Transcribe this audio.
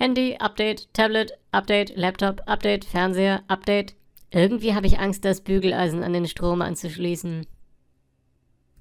Handy, Update, Tablet, Update, Laptop, Update, Fernseher, Update. Irgendwie habe ich Angst, das Bügeleisen an den Strom anzuschließen.